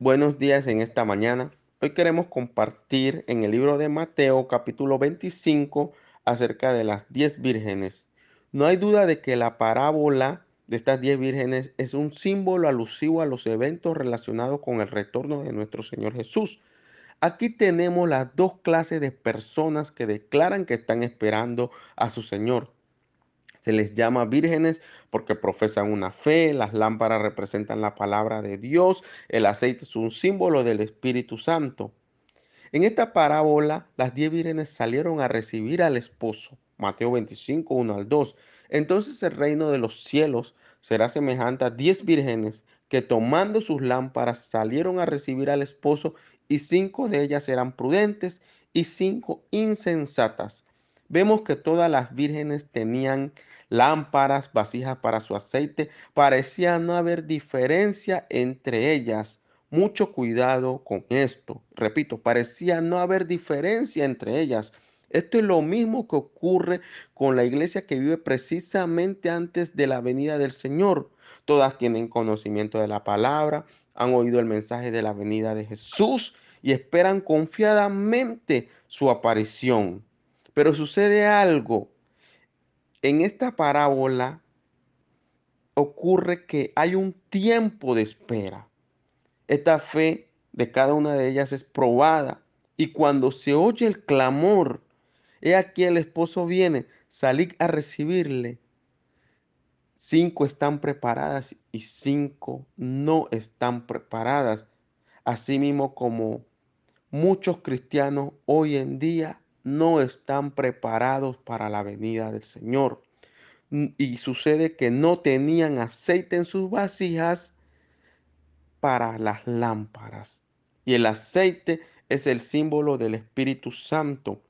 Buenos días en esta mañana. Hoy queremos compartir en el libro de Mateo capítulo 25 acerca de las diez vírgenes. No hay duda de que la parábola de estas diez vírgenes es un símbolo alusivo a los eventos relacionados con el retorno de nuestro Señor Jesús. Aquí tenemos las dos clases de personas que declaran que están esperando a su Señor. Se les llama vírgenes porque profesan una fe, las lámparas representan la palabra de Dios, el aceite es un símbolo del Espíritu Santo. En esta parábola, las diez vírgenes salieron a recibir al esposo. Mateo 25, 1 al 2. Entonces el reino de los cielos será semejante a diez vírgenes que tomando sus lámparas salieron a recibir al esposo y cinco de ellas eran prudentes y cinco insensatas. Vemos que todas las vírgenes tenían lámparas, vasijas para su aceite. Parecía no haber diferencia entre ellas. Mucho cuidado con esto. Repito, parecía no haber diferencia entre ellas. Esto es lo mismo que ocurre con la iglesia que vive precisamente antes de la venida del Señor. Todas tienen conocimiento de la palabra, han oído el mensaje de la venida de Jesús y esperan confiadamente su aparición. Pero sucede algo en esta parábola ocurre que hay un tiempo de espera. Esta fe de cada una de ellas es probada y cuando se oye el clamor, he aquí el esposo viene, salid a recibirle. Cinco están preparadas y cinco no están preparadas. Asimismo como muchos cristianos hoy en día no están preparados para la venida del Señor. Y sucede que no tenían aceite en sus vasijas para las lámparas. Y el aceite es el símbolo del Espíritu Santo.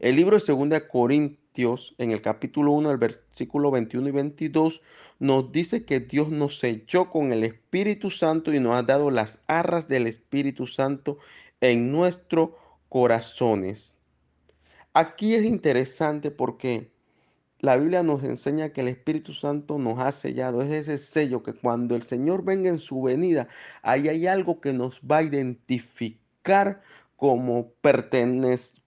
El libro de 2 Corintios, en el capítulo 1, el versículo 21 y 22, nos dice que Dios nos selló con el Espíritu Santo y nos ha dado las arras del Espíritu Santo en nuestros corazones. Aquí es interesante porque la Biblia nos enseña que el Espíritu Santo nos ha sellado. Es ese sello que cuando el Señor venga en su venida, ahí hay algo que nos va a identificar como,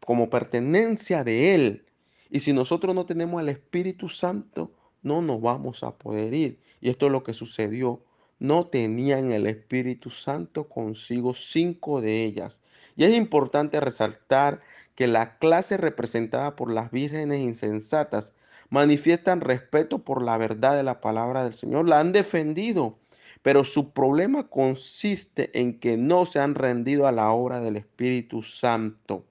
como pertenencia de Él. Y si nosotros no tenemos al Espíritu Santo, no nos vamos a poder ir. Y esto es lo que sucedió. No tenían el Espíritu Santo consigo cinco de ellas. Y es importante resaltar que la clase representada por las vírgenes insensatas manifiestan respeto por la verdad de la palabra del Señor, la han defendido, pero su problema consiste en que no se han rendido a la obra del Espíritu Santo.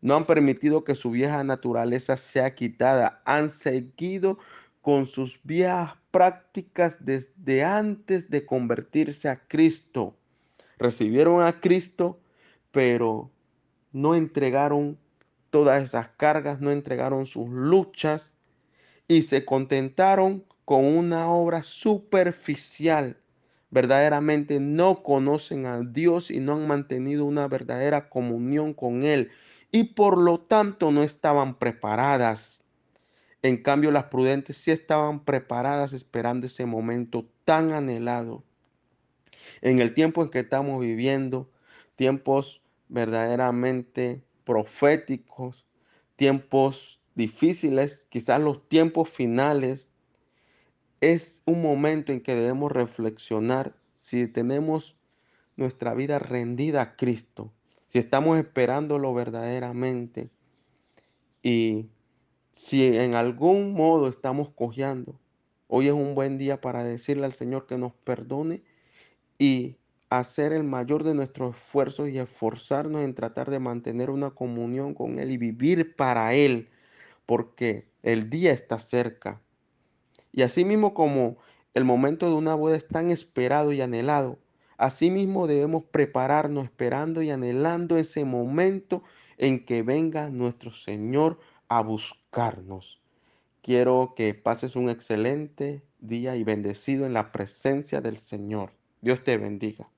No han permitido que su vieja naturaleza sea quitada, han seguido con sus viejas prácticas desde antes de convertirse a Cristo. Recibieron a Cristo, pero no entregaron todas esas cargas, no entregaron sus luchas y se contentaron con una obra superficial. Verdaderamente no conocen a Dios y no han mantenido una verdadera comunión con Él y por lo tanto no estaban preparadas. En cambio, las prudentes sí estaban preparadas esperando ese momento tan anhelado. En el tiempo en que estamos viviendo, tiempos verdaderamente proféticos, tiempos difíciles, quizás los tiempos finales, es un momento en que debemos reflexionar si tenemos nuestra vida rendida a Cristo, si estamos esperándolo verdaderamente y si en algún modo estamos cojeando. Hoy es un buen día para decirle al Señor que nos perdone y hacer el mayor de nuestros esfuerzos y esforzarnos en tratar de mantener una comunión con Él y vivir para Él, porque el día está cerca. Y así mismo como el momento de una boda es tan esperado y anhelado, así mismo debemos prepararnos esperando y anhelando ese momento en que venga nuestro Señor a buscarnos. Quiero que pases un excelente día y bendecido en la presencia del Señor. Dios te bendiga.